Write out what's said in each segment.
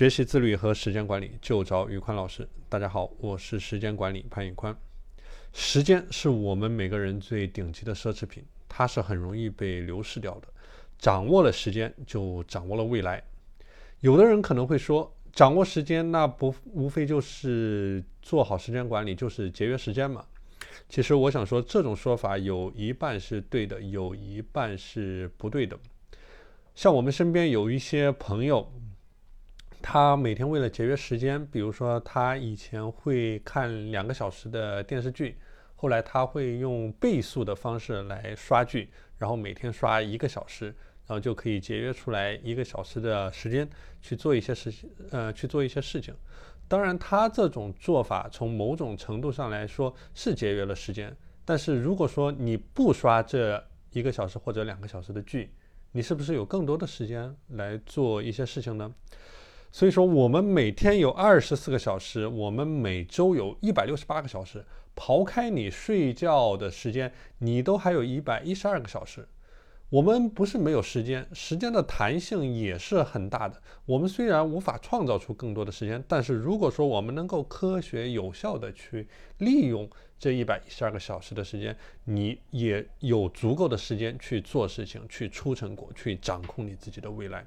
学习自律和时间管理就找宇宽老师。大家好，我是时间管理潘宇宽。时间是我们每个人最顶级的奢侈品，它是很容易被流逝掉的。掌握了时间，就掌握了未来。有的人可能会说，掌握时间那不无非就是做好时间管理，就是节约时间嘛。其实我想说，这种说法有一半是对的，有一半是不对的。像我们身边有一些朋友。他每天为了节约时间，比如说他以前会看两个小时的电视剧，后来他会用倍速的方式来刷剧，然后每天刷一个小时，然后就可以节约出来一个小时的时间去做一些事情，呃，去做一些事情。当然，他这种做法从某种程度上来说是节约了时间，但是如果说你不刷这一个小时或者两个小时的剧，你是不是有更多的时间来做一些事情呢？所以说，我们每天有二十四个小时，我们每周有一百六十八个小时。刨开你睡觉的时间，你都还有一百一十二个小时。我们不是没有时间，时间的弹性也是很大的。我们虽然无法创造出更多的时间，但是如果说我们能够科学有效的去利用这一百一十二个小时的时间，你也有足够的时间去做事情，去出成果，去掌控你自己的未来。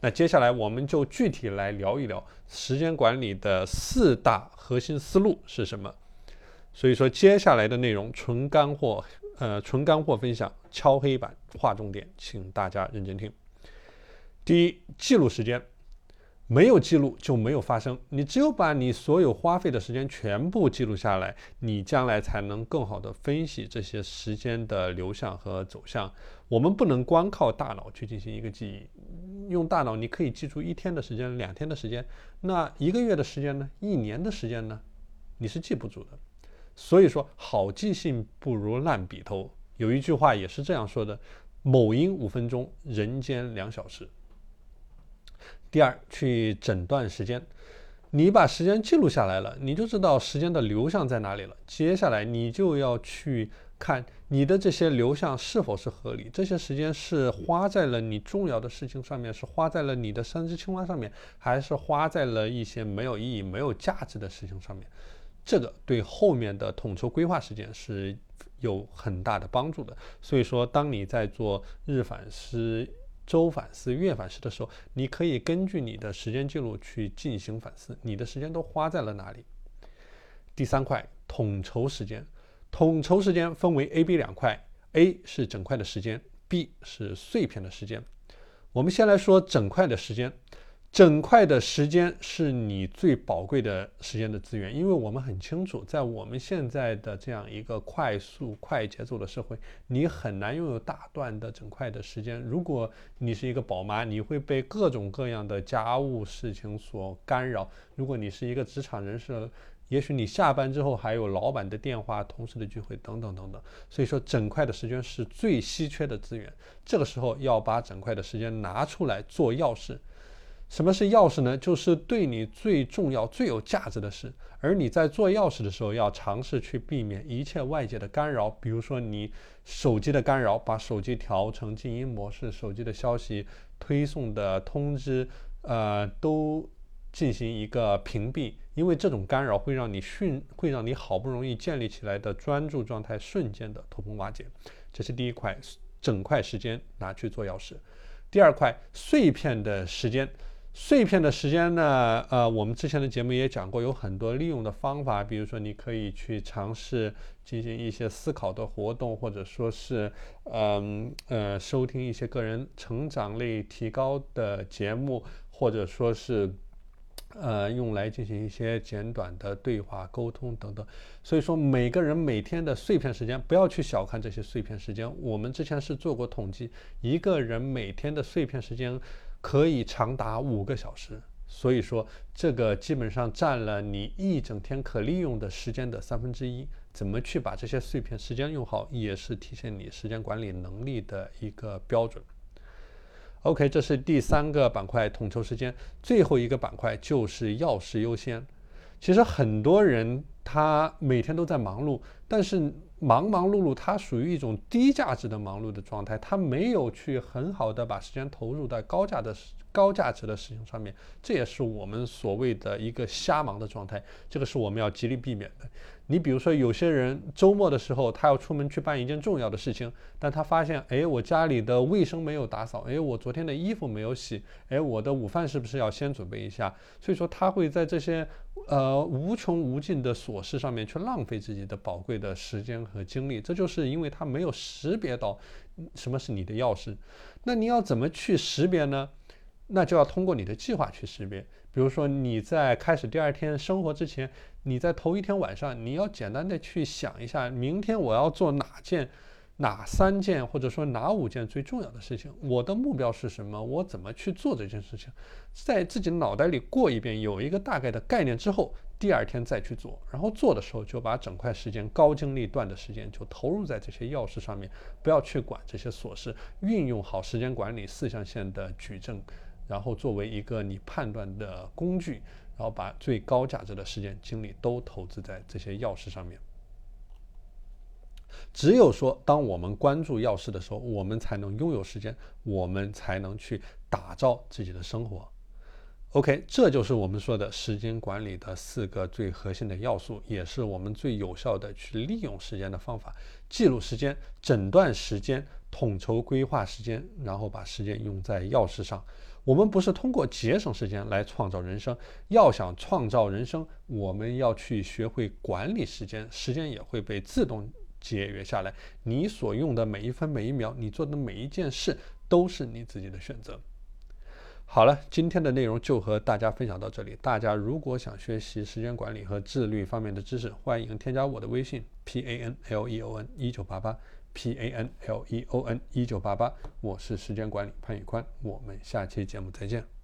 那接下来我们就具体来聊一聊时间管理的四大核心思路是什么。所以说，接下来的内容纯干货，呃，纯干货分享，敲黑板划重点，请大家认真听。第一，记录时间。没有记录就没有发生，你只有把你所有花费的时间全部记录下来，你将来才能更好的分析这些时间的流向和走向。我们不能光靠大脑去进行一个记忆，用大脑你可以记住一天的时间、两天的时间，那一个月的时间呢？一年的时间呢？你是记不住的。所以说，好记性不如烂笔头。有一句话也是这样说的：某音五分钟，人间两小时。第二，去诊断时间。你把时间记录下来了，你就知道时间的流向在哪里了。接下来，你就要去看你的这些流向是否是合理。这些时间是花在了你重要的事情上面，是花在了你的三只青蛙上面，还是花在了一些没有意义、没有价值的事情上面？这个对后面的统筹规划时间是有很大的帮助的。所以说，当你在做日反思。周反思、月反思的时候，你可以根据你的时间记录去进行反思，你的时间都花在了哪里？第三块，统筹时间。统筹时间分为 A、B 两块，A 是整块的时间，B 是碎片的时间。我们先来说整块的时间。整块的时间是你最宝贵的时间的资源，因为我们很清楚，在我们现在的这样一个快速、快节奏的社会，你很难拥有大段的整块的时间。如果你是一个宝妈，你会被各种各样的家务事情所干扰；如果你是一个职场人士，也许你下班之后还有老板的电话、同事的聚会等等等等。所以说，整块的时间是最稀缺的资源。这个时候要把整块的时间拿出来做要事。什么是钥匙呢？就是对你最重要、最有价值的事。而你在做钥匙的时候，要尝试去避免一切外界的干扰，比如说你手机的干扰，把手机调成静音模式，手机的消息推送的通知，呃，都进行一个屏蔽，因为这种干扰会让你迅，会让你好不容易建立起来的专注状态瞬间的土崩瓦解。这是第一块，整块时间拿去做钥匙。第二块，碎片的时间。碎片的时间呢？呃，我们之前的节目也讲过，有很多利用的方法。比如说，你可以去尝试进行一些思考的活动，或者说是，嗯呃，收听一些个人成长类提高的节目，或者说是，呃，用来进行一些简短的对话沟通等等。所以说，每个人每天的碎片时间，不要去小看这些碎片时间。我们之前是做过统计，一个人每天的碎片时间。可以长达五个小时，所以说这个基本上占了你一整天可利用的时间的三分之一。怎么去把这些碎片时间用好，也是体现你时间管理能力的一个标准。OK，这是第三个板块，统筹时间。最后一个板块就是要事优先。其实很多人他每天都在忙碌，但是。忙忙碌碌，它属于一种低价值的忙碌的状态，它没有去很好的把时间投入在高价的高价值的事情上面，这也是我们所谓的一个瞎忙的状态，这个是我们要极力避免的。你比如说，有些人周末的时候，他要出门去办一件重要的事情，但他发现，哎，我家里的卫生没有打扫，哎，我昨天的衣服没有洗，哎，我的午饭是不是要先准备一下？所以说，他会在这些呃无穷无尽的琐事上面去浪费自己的宝贵的时间和精力，这就是因为他没有识别到什么是你的钥匙。那你要怎么去识别呢？那就要通过你的计划去识别。比如说你在开始第二天生活之前，你在头一天晚上，你要简单的去想一下，明天我要做哪件、哪三件，或者说哪五件最重要的事情，我的目标是什么，我怎么去做这件事情，在自己脑袋里过一遍，有一个大概的概念之后，第二天再去做，然后做的时候就把整块时间、高精力段的时间就投入在这些要事上面，不要去管这些琐事，运用好时间管理四象限的矩阵。然后作为一个你判断的工具，然后把最高价值的时间精力都投资在这些钥匙上面。只有说，当我们关注钥匙的时候，我们才能拥有时间，我们才能去打造自己的生活。OK，这就是我们说的时间管理的四个最核心的要素，也是我们最有效的去利用时间的方法：记录时间、诊断时间、统筹规划时间，然后把时间用在钥匙上。我们不是通过节省时间来创造人生，要想创造人生，我们要去学会管理时间，时间也会被自动节约下来。你所用的每一分每一秒，你做的每一件事，都是你自己的选择。好了，今天的内容就和大家分享到这里。大家如果想学习时间管理和自律方面的知识，欢迎添加我的微信 p a n l e o n 一九八八。P A N L E O N 一九八八，我是时间管理潘宇宽，我们下期节目再见。